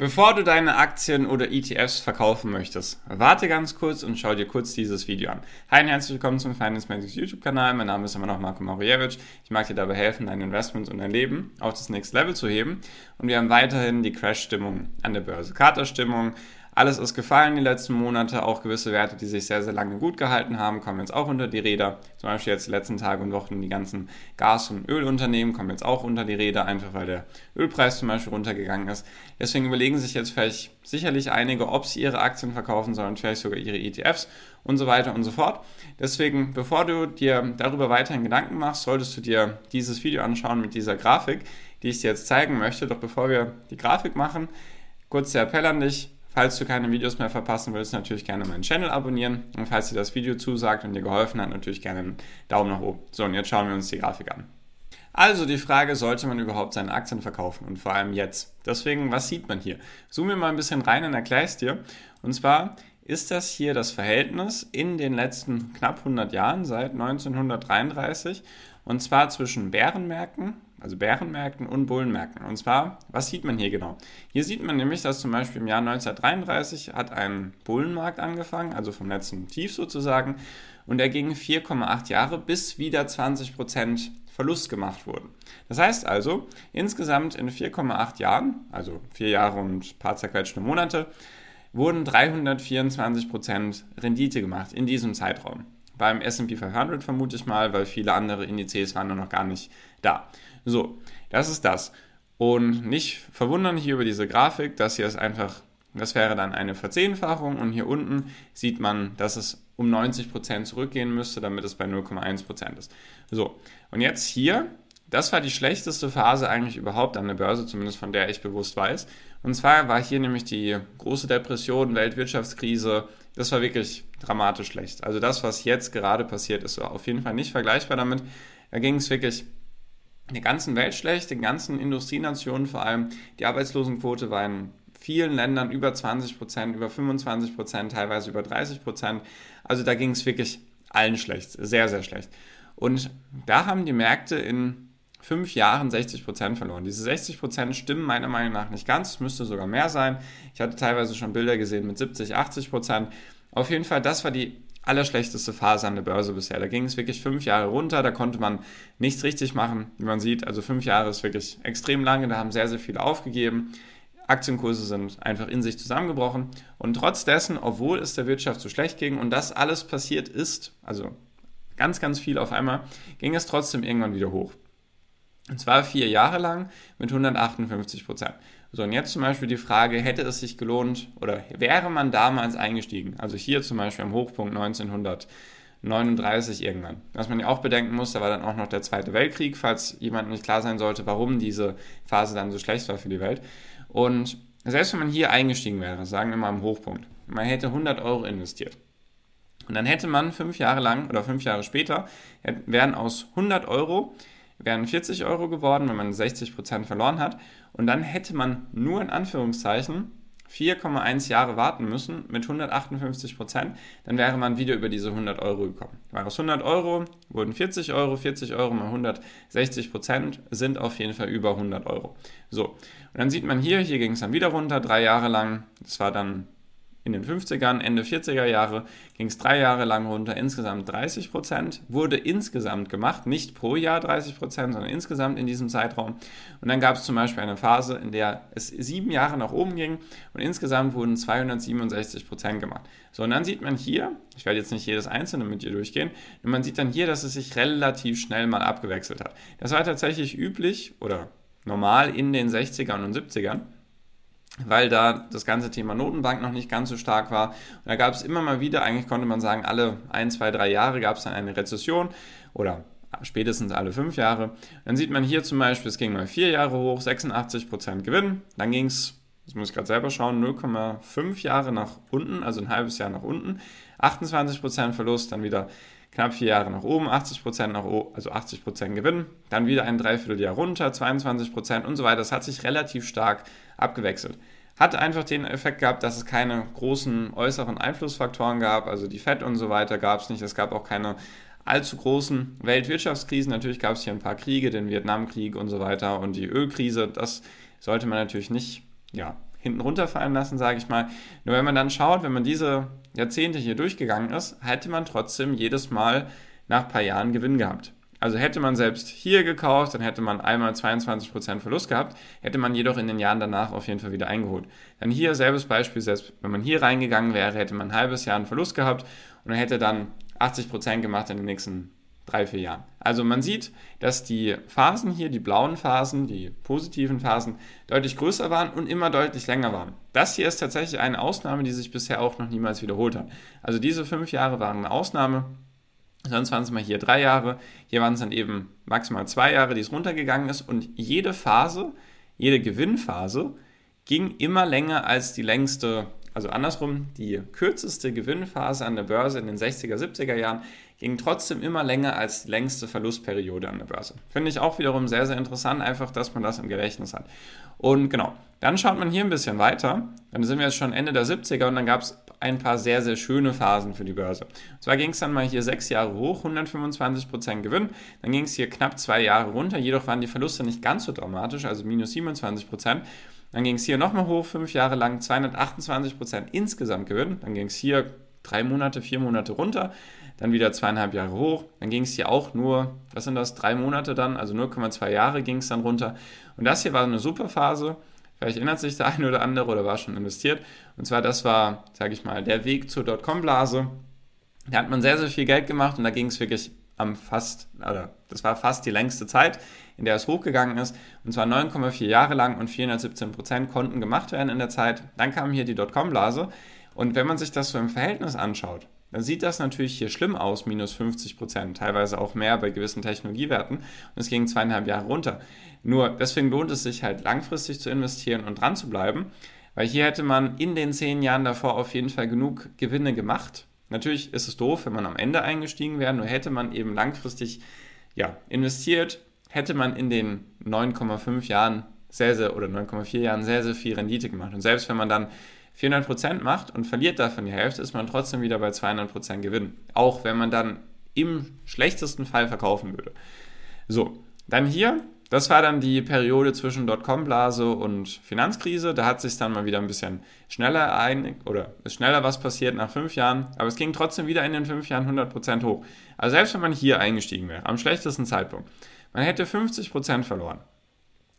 Bevor du deine Aktien oder ETFs verkaufen möchtest, warte ganz kurz und schau dir kurz dieses Video an. Hi und herzlich willkommen zum Finance Magics YouTube-Kanal. Mein Name ist immer noch Marco Mariewicz. Ich mag dir dabei helfen, deine Investments und dein Leben auf das nächste Level zu heben. Und wir haben weiterhin die Crash-Stimmung an der Börse. Katerstimmung, alles ist gefallen die letzten Monate. Auch gewisse Werte, die sich sehr, sehr lange gut gehalten haben, kommen jetzt auch unter die Räder. Zum Beispiel jetzt die letzten Tage und Wochen die ganzen Gas- und Ölunternehmen kommen jetzt auch unter die Räder, einfach weil der Ölpreis zum Beispiel runtergegangen ist. Deswegen überlegen sich jetzt vielleicht sicherlich einige, ob sie ihre Aktien verkaufen sollen, vielleicht sogar ihre ETFs und so weiter und so fort. Deswegen, bevor du dir darüber weiterhin Gedanken machst, solltest du dir dieses Video anschauen mit dieser Grafik, die ich dir jetzt zeigen möchte. Doch bevor wir die Grafik machen, kurz der Appell an dich Falls du keine Videos mehr verpassen willst, natürlich gerne meinen Channel abonnieren. Und falls dir das Video zusagt und dir geholfen hat, natürlich gerne einen Daumen nach oben. So, und jetzt schauen wir uns die Grafik an. Also die Frage, sollte man überhaupt seine Aktien verkaufen und vor allem jetzt? Deswegen, was sieht man hier? Zoom wir mal ein bisschen rein und erkläre es dir. Und zwar ist das hier das Verhältnis in den letzten knapp 100 Jahren, seit 1933, und zwar zwischen Bärenmärkten also Bärenmärkten und Bullenmärkten. Und zwar, was sieht man hier genau? Hier sieht man nämlich, dass zum Beispiel im Jahr 1933 hat ein Bullenmarkt angefangen, also vom letzten Tief sozusagen, und er ging 4,8 Jahre, bis wieder 20% Verlust gemacht wurden. Das heißt also, insgesamt in 4,8 Jahren, also vier Jahre und ein paar zerquetschte Monate, wurden 324% Rendite gemacht in diesem Zeitraum. Beim SP 500 vermute ich mal, weil viele andere Indizes waren noch gar nicht da. So, das ist das. Und nicht verwundern hier über diese Grafik, das hier ist einfach, das wäre dann eine Verzehnfachung und hier unten sieht man, dass es um 90% zurückgehen müsste, damit es bei 0,1% ist. So, und jetzt hier, das war die schlechteste Phase eigentlich überhaupt an der Börse, zumindest von der ich bewusst weiß. Und zwar war hier nämlich die große Depression, Weltwirtschaftskrise, das war wirklich dramatisch schlecht. Also das, was jetzt gerade passiert, ist auf jeden Fall nicht vergleichbar damit. Da ging es wirklich der ganzen Welt schlecht, den ganzen Industrienationen vor allem. Die Arbeitslosenquote war in vielen Ländern über 20 Prozent, über 25 Prozent, teilweise über 30 Prozent. Also da ging es wirklich allen schlecht, sehr, sehr schlecht. Und da haben die Märkte in fünf Jahren 60 Prozent verloren. Diese 60 Prozent stimmen meiner Meinung nach nicht ganz, es müsste sogar mehr sein. Ich hatte teilweise schon Bilder gesehen mit 70, 80 Prozent. Auf jeden Fall, das war die allerschlechteste Phase an der Börse bisher. Da ging es wirklich fünf Jahre runter, da konnte man nichts richtig machen, wie man sieht. Also fünf Jahre ist wirklich extrem lange, da haben sehr, sehr viele aufgegeben. Aktienkurse sind einfach in sich zusammengebrochen. Und trotz dessen, obwohl es der Wirtschaft so schlecht ging und das alles passiert ist, also ganz, ganz viel auf einmal, ging es trotzdem irgendwann wieder hoch. Und zwar vier Jahre lang mit 158 Prozent. So, und jetzt zum Beispiel die Frage, hätte es sich gelohnt oder wäre man damals eingestiegen? Also hier zum Beispiel am Hochpunkt 1939 irgendwann. Was man ja auch bedenken muss, da war dann auch noch der Zweite Weltkrieg, falls jemand nicht klar sein sollte, warum diese Phase dann so schlecht war für die Welt. Und selbst wenn man hier eingestiegen wäre, sagen wir mal am Hochpunkt, man hätte 100 Euro investiert. Und dann hätte man fünf Jahre lang oder fünf Jahre später, wären aus 100 Euro wären 40 Euro geworden, wenn man 60% verloren hat. Und dann hätte man nur in Anführungszeichen 4,1 Jahre warten müssen mit 158 Prozent, dann wäre man wieder über diese 100 Euro gekommen. Weil aus 100 Euro wurden 40 Euro, 40 Euro mal 160 Prozent sind auf jeden Fall über 100 Euro. So, und dann sieht man hier, hier ging es dann wieder runter, drei Jahre lang. Das war dann in den 50ern, Ende 40er Jahre ging es drei Jahre lang runter, insgesamt 30 Prozent, wurde insgesamt gemacht, nicht pro Jahr 30 Prozent, sondern insgesamt in diesem Zeitraum. Und dann gab es zum Beispiel eine Phase, in der es sieben Jahre nach oben ging und insgesamt wurden 267 Prozent gemacht. So, und dann sieht man hier, ich werde jetzt nicht jedes einzelne mit dir durchgehen, und man sieht dann hier, dass es sich relativ schnell mal abgewechselt hat. Das war tatsächlich üblich oder normal in den 60ern und 70ern weil da das ganze Thema Notenbank noch nicht ganz so stark war. Und da gab es immer mal wieder, eigentlich konnte man sagen, alle ein, zwei, drei Jahre gab es dann eine Rezession oder spätestens alle fünf Jahre. Dann sieht man hier zum Beispiel, es ging mal vier Jahre hoch, 86% Gewinn. Dann ging es, das muss ich gerade selber schauen, 0,5 Jahre nach unten, also ein halbes Jahr nach unten. 28% Verlust, dann wieder knapp vier Jahre nach oben, 80% nach oben, also 80% Gewinn, dann wieder ein Dreivierteljahr runter, 22% und so weiter. Das hat sich relativ stark abgewechselt. Hat einfach den Effekt gehabt, dass es keine großen äußeren Einflussfaktoren gab, also die FED und so weiter gab es nicht. Es gab auch keine allzu großen Weltwirtschaftskrisen. Natürlich gab es hier ein paar Kriege, den Vietnamkrieg und so weiter und die Ölkrise. Das sollte man natürlich nicht ja, hinten runterfallen lassen, sage ich mal. Nur wenn man dann schaut, wenn man diese Jahrzehnte hier durchgegangen ist, hätte man trotzdem jedes Mal nach ein paar Jahren Gewinn gehabt. Also hätte man selbst hier gekauft, dann hätte man einmal 22% Verlust gehabt, hätte man jedoch in den Jahren danach auf jeden Fall wieder eingeholt. Dann hier selbes Beispiel, selbst wenn man hier reingegangen wäre, hätte man ein halbes Jahr einen Verlust gehabt und hätte dann 80% gemacht in den nächsten drei, vier Jahren. Also man sieht, dass die Phasen hier, die blauen Phasen, die positiven Phasen, deutlich größer waren und immer deutlich länger waren. Das hier ist tatsächlich eine Ausnahme, die sich bisher auch noch niemals wiederholt hat. Also diese fünf Jahre waren eine Ausnahme. Sonst waren es mal hier drei Jahre, hier waren es dann eben maximal zwei Jahre, die es runtergegangen ist. Und jede Phase, jede Gewinnphase ging immer länger als die längste, also andersrum, die kürzeste Gewinnphase an der Börse in den 60er, 70er Jahren ging trotzdem immer länger als die längste Verlustperiode an der Börse. Finde ich auch wiederum sehr, sehr interessant, einfach, dass man das im Gedächtnis hat. Und genau, dann schaut man hier ein bisschen weiter. Dann sind wir jetzt schon Ende der 70er und dann gab es ein paar sehr, sehr schöne Phasen für die Börse. Und zwar ging es dann mal hier sechs Jahre hoch, 125% Gewinn. Dann ging es hier knapp zwei Jahre runter, jedoch waren die Verluste nicht ganz so dramatisch, also minus 27%. Dann ging es hier nochmal hoch, fünf Jahre lang, 228% insgesamt Gewinn. Dann ging es hier drei Monate, vier Monate runter, dann wieder zweieinhalb Jahre hoch. Dann ging es hier auch nur, was sind das, drei Monate dann, also 0,2 Jahre ging es dann runter. Und das hier war eine super Phase. Vielleicht erinnert sich der eine oder andere oder war schon investiert. Und zwar, das war, sage ich mal, der Weg zur Dotcom-Blase. Da hat man sehr, sehr viel Geld gemacht und da ging es wirklich am fast, oder das war fast die längste Zeit, in der es hochgegangen ist. Und zwar 9,4 Jahre lang und 417 Prozent konnten gemacht werden in der Zeit. Dann kam hier die Dotcom-Blase. Und wenn man sich das so im Verhältnis anschaut, dann sieht das natürlich hier schlimm aus, minus 50 Prozent, teilweise auch mehr bei gewissen Technologiewerten. Und es ging zweieinhalb Jahre runter. Nur deswegen lohnt es sich halt langfristig zu investieren und dran zu bleiben, weil hier hätte man in den zehn Jahren davor auf jeden Fall genug Gewinne gemacht. Natürlich ist es doof, wenn man am Ende eingestiegen wäre, nur hätte man eben langfristig ja, investiert, hätte man in den 9,5 Jahren sehr, sehr oder 9,4 Jahren sehr, sehr viel Rendite gemacht. Und selbst wenn man dann 400% macht und verliert davon die Hälfte, ist man trotzdem wieder bei 200% Gewinn. Auch wenn man dann im schlechtesten Fall verkaufen würde. So, dann hier, das war dann die Periode zwischen Dotcom-Blase und Finanzkrise. Da hat sich dann mal wieder ein bisschen schneller ein oder ist schneller was passiert nach fünf Jahren, aber es ging trotzdem wieder in den fünf Jahren 100% hoch. Also selbst wenn man hier eingestiegen wäre, am schlechtesten Zeitpunkt, man hätte 50% verloren.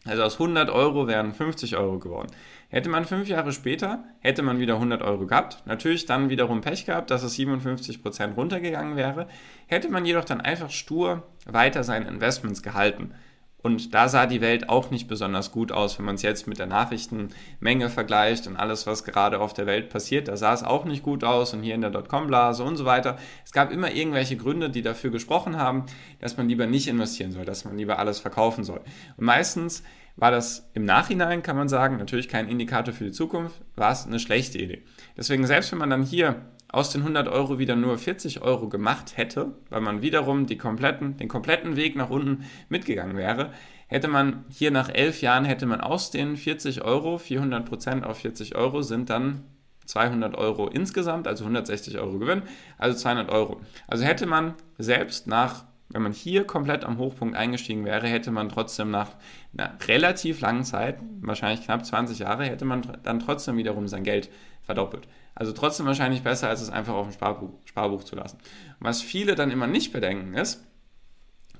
Also aus 100 Euro wären 50 Euro geworden. Hätte man fünf Jahre später, hätte man wieder 100 Euro gehabt. Natürlich dann wiederum Pech gehabt, dass es 57% runtergegangen wäre. Hätte man jedoch dann einfach stur weiter seine Investments gehalten. Und da sah die Welt auch nicht besonders gut aus, wenn man es jetzt mit der Nachrichtenmenge vergleicht und alles, was gerade auf der Welt passiert. Da sah es auch nicht gut aus und hier in der Dotcom-Blase und so weiter. Es gab immer irgendwelche Gründe, die dafür gesprochen haben, dass man lieber nicht investieren soll, dass man lieber alles verkaufen soll. Und meistens war das im Nachhinein, kann man sagen, natürlich kein Indikator für die Zukunft, war es eine schlechte Idee. Deswegen, selbst wenn man dann hier aus den 100 Euro wieder nur 40 Euro gemacht hätte, weil man wiederum die kompletten, den kompletten Weg nach unten mitgegangen wäre, hätte man hier nach elf Jahren, hätte man aus den 40 Euro, 400 Prozent auf 40 Euro sind dann 200 Euro insgesamt, also 160 Euro Gewinn, also 200 Euro. Also hätte man selbst nach, wenn man hier komplett am Hochpunkt eingestiegen wäre, hätte man trotzdem nach einer relativ langen Zeit, wahrscheinlich knapp 20 Jahre, hätte man dann trotzdem wiederum sein Geld verdoppelt. Also trotzdem wahrscheinlich besser, als es einfach auf dem Sparbuch, Sparbuch zu lassen. Was viele dann immer nicht bedenken ist,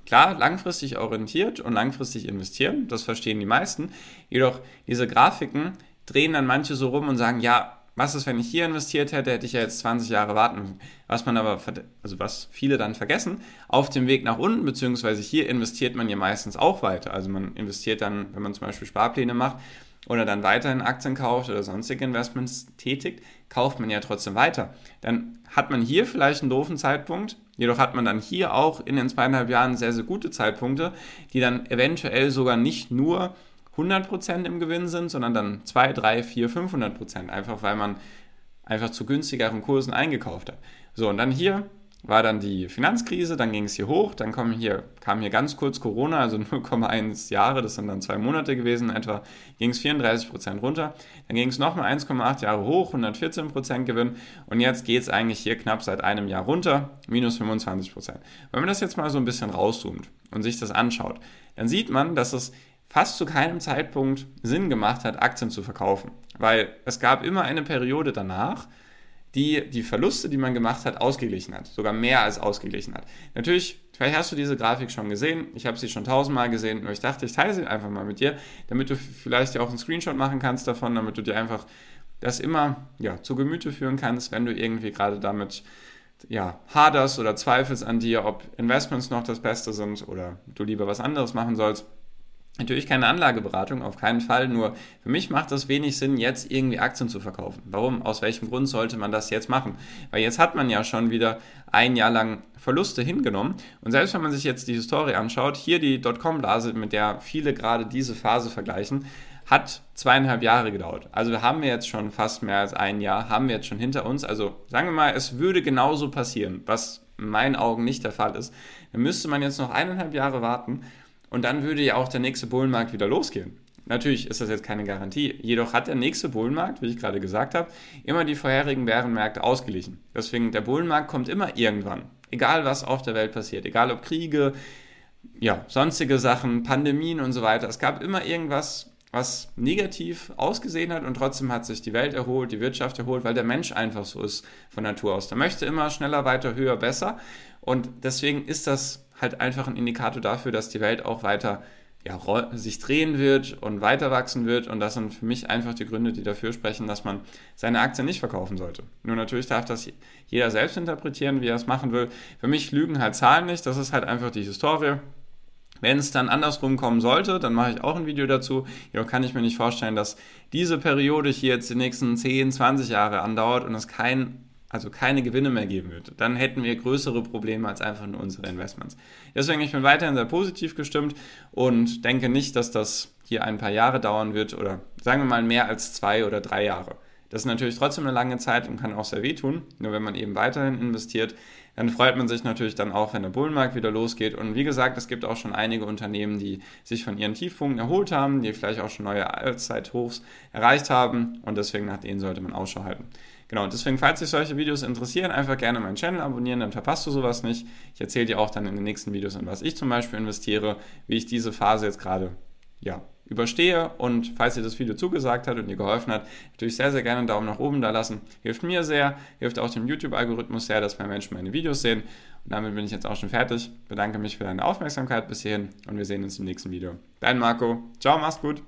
klar, langfristig orientiert und langfristig investieren, das verstehen die meisten. Jedoch diese Grafiken drehen dann manche so rum und sagen, ja, was ist, wenn ich hier investiert hätte, hätte ich ja jetzt 20 Jahre warten müssen. Was man aber, also was viele dann vergessen, auf dem Weg nach unten, beziehungsweise hier investiert man ja meistens auch weiter. Also man investiert dann, wenn man zum Beispiel Sparpläne macht, oder dann weiterhin Aktien kauft oder sonstige Investments tätigt, kauft man ja trotzdem weiter. Dann hat man hier vielleicht einen doofen Zeitpunkt, jedoch hat man dann hier auch in den zweieinhalb Jahren sehr, sehr gute Zeitpunkte, die dann eventuell sogar nicht nur 100% im Gewinn sind, sondern dann 2, 3, 4, 500%, einfach weil man einfach zu günstigeren Kursen eingekauft hat. So, und dann hier war dann die Finanzkrise, dann ging es hier hoch, dann kam hier, kam hier ganz kurz Corona, also 0,1 Jahre, das sind dann zwei Monate gewesen etwa, ging es 34% runter, dann ging es nochmal 1,8 Jahre hoch, 114% Gewinn und jetzt geht es eigentlich hier knapp seit einem Jahr runter, minus 25%. Wenn man das jetzt mal so ein bisschen rauszoomt und sich das anschaut, dann sieht man, dass es fast zu keinem Zeitpunkt Sinn gemacht hat, Aktien zu verkaufen. Weil es gab immer eine Periode danach, die die Verluste, die man gemacht hat, ausgeglichen hat. Sogar mehr als ausgeglichen hat. Natürlich, vielleicht hast du diese Grafik schon gesehen. Ich habe sie schon tausendmal gesehen. Nur ich dachte, ich teile sie einfach mal mit dir, damit du vielleicht auch einen Screenshot machen kannst davon, damit du dir einfach das immer ja, zu Gemüte führen kannst, wenn du irgendwie gerade damit ja, haderst oder zweifelst an dir, ob Investments noch das Beste sind oder du lieber was anderes machen sollst. Natürlich keine Anlageberatung, auf keinen Fall. Nur für mich macht es wenig Sinn, jetzt irgendwie Aktien zu verkaufen. Warum? Aus welchem Grund sollte man das jetzt machen? Weil jetzt hat man ja schon wieder ein Jahr lang Verluste hingenommen. Und selbst wenn man sich jetzt die Historie anschaut, hier die Dotcom-Blase, mit der viele gerade diese Phase vergleichen, hat zweieinhalb Jahre gedauert. Also haben wir jetzt schon fast mehr als ein Jahr, haben wir jetzt schon hinter uns. Also sagen wir mal, es würde genauso passieren, was in meinen Augen nicht der Fall ist. Dann müsste man jetzt noch eineinhalb Jahre warten und dann würde ja auch der nächste Bullenmarkt wieder losgehen. Natürlich ist das jetzt keine Garantie. Jedoch hat der nächste Bullenmarkt, wie ich gerade gesagt habe, immer die vorherigen Bärenmärkte ausgeglichen. Deswegen der Bullenmarkt kommt immer irgendwann. Egal was auf der Welt passiert. Egal ob Kriege, ja, sonstige Sachen, Pandemien und so weiter. Es gab immer irgendwas, was negativ ausgesehen hat und trotzdem hat sich die Welt erholt, die Wirtschaft erholt, weil der Mensch einfach so ist von Natur aus. Der möchte immer schneller, weiter, höher, besser. Und deswegen ist das halt einfach ein Indikator dafür, dass die Welt auch weiter ja, sich drehen wird und weiter wachsen wird. Und das sind für mich einfach die Gründe, die dafür sprechen, dass man seine Aktien nicht verkaufen sollte. Nur natürlich darf das jeder selbst interpretieren, wie er es machen will. Für mich lügen halt Zahlen nicht. Das ist halt einfach die Historie. Wenn es dann andersrum kommen sollte, dann mache ich auch ein Video dazu. Jedoch kann ich mir nicht vorstellen, dass diese Periode hier jetzt die nächsten 10, 20 Jahre andauert und es kein also keine Gewinne mehr geben würde, dann hätten wir größere Probleme als einfach nur unsere Investments. Deswegen, ich bin weiterhin sehr positiv gestimmt und denke nicht, dass das hier ein paar Jahre dauern wird oder sagen wir mal mehr als zwei oder drei Jahre. Das ist natürlich trotzdem eine lange Zeit und kann auch sehr wehtun. Nur wenn man eben weiterhin investiert, dann freut man sich natürlich dann auch, wenn der Bullenmarkt wieder losgeht. Und wie gesagt, es gibt auch schon einige Unternehmen, die sich von ihren Tiefpunkten erholt haben, die vielleicht auch schon neue Allzeithochs erreicht haben. Und deswegen nach denen sollte man Ausschau halten. Genau, deswegen, falls dich solche Videos interessieren, einfach gerne meinen Channel abonnieren, dann verpasst du sowas nicht. Ich erzähle dir auch dann in den nächsten Videos, in was ich zum Beispiel investiere, wie ich diese Phase jetzt gerade ja, überstehe. Und falls dir das Video zugesagt hat und dir geholfen hat, natürlich sehr, sehr gerne einen Daumen nach oben da lassen. Hilft mir sehr, hilft auch dem YouTube-Algorithmus sehr, dass mehr Menschen meine Videos sehen. Und damit bin ich jetzt auch schon fertig. Bedanke mich für deine Aufmerksamkeit bis hierhin und wir sehen uns im nächsten Video. Dein Marco. Ciao, mach's gut.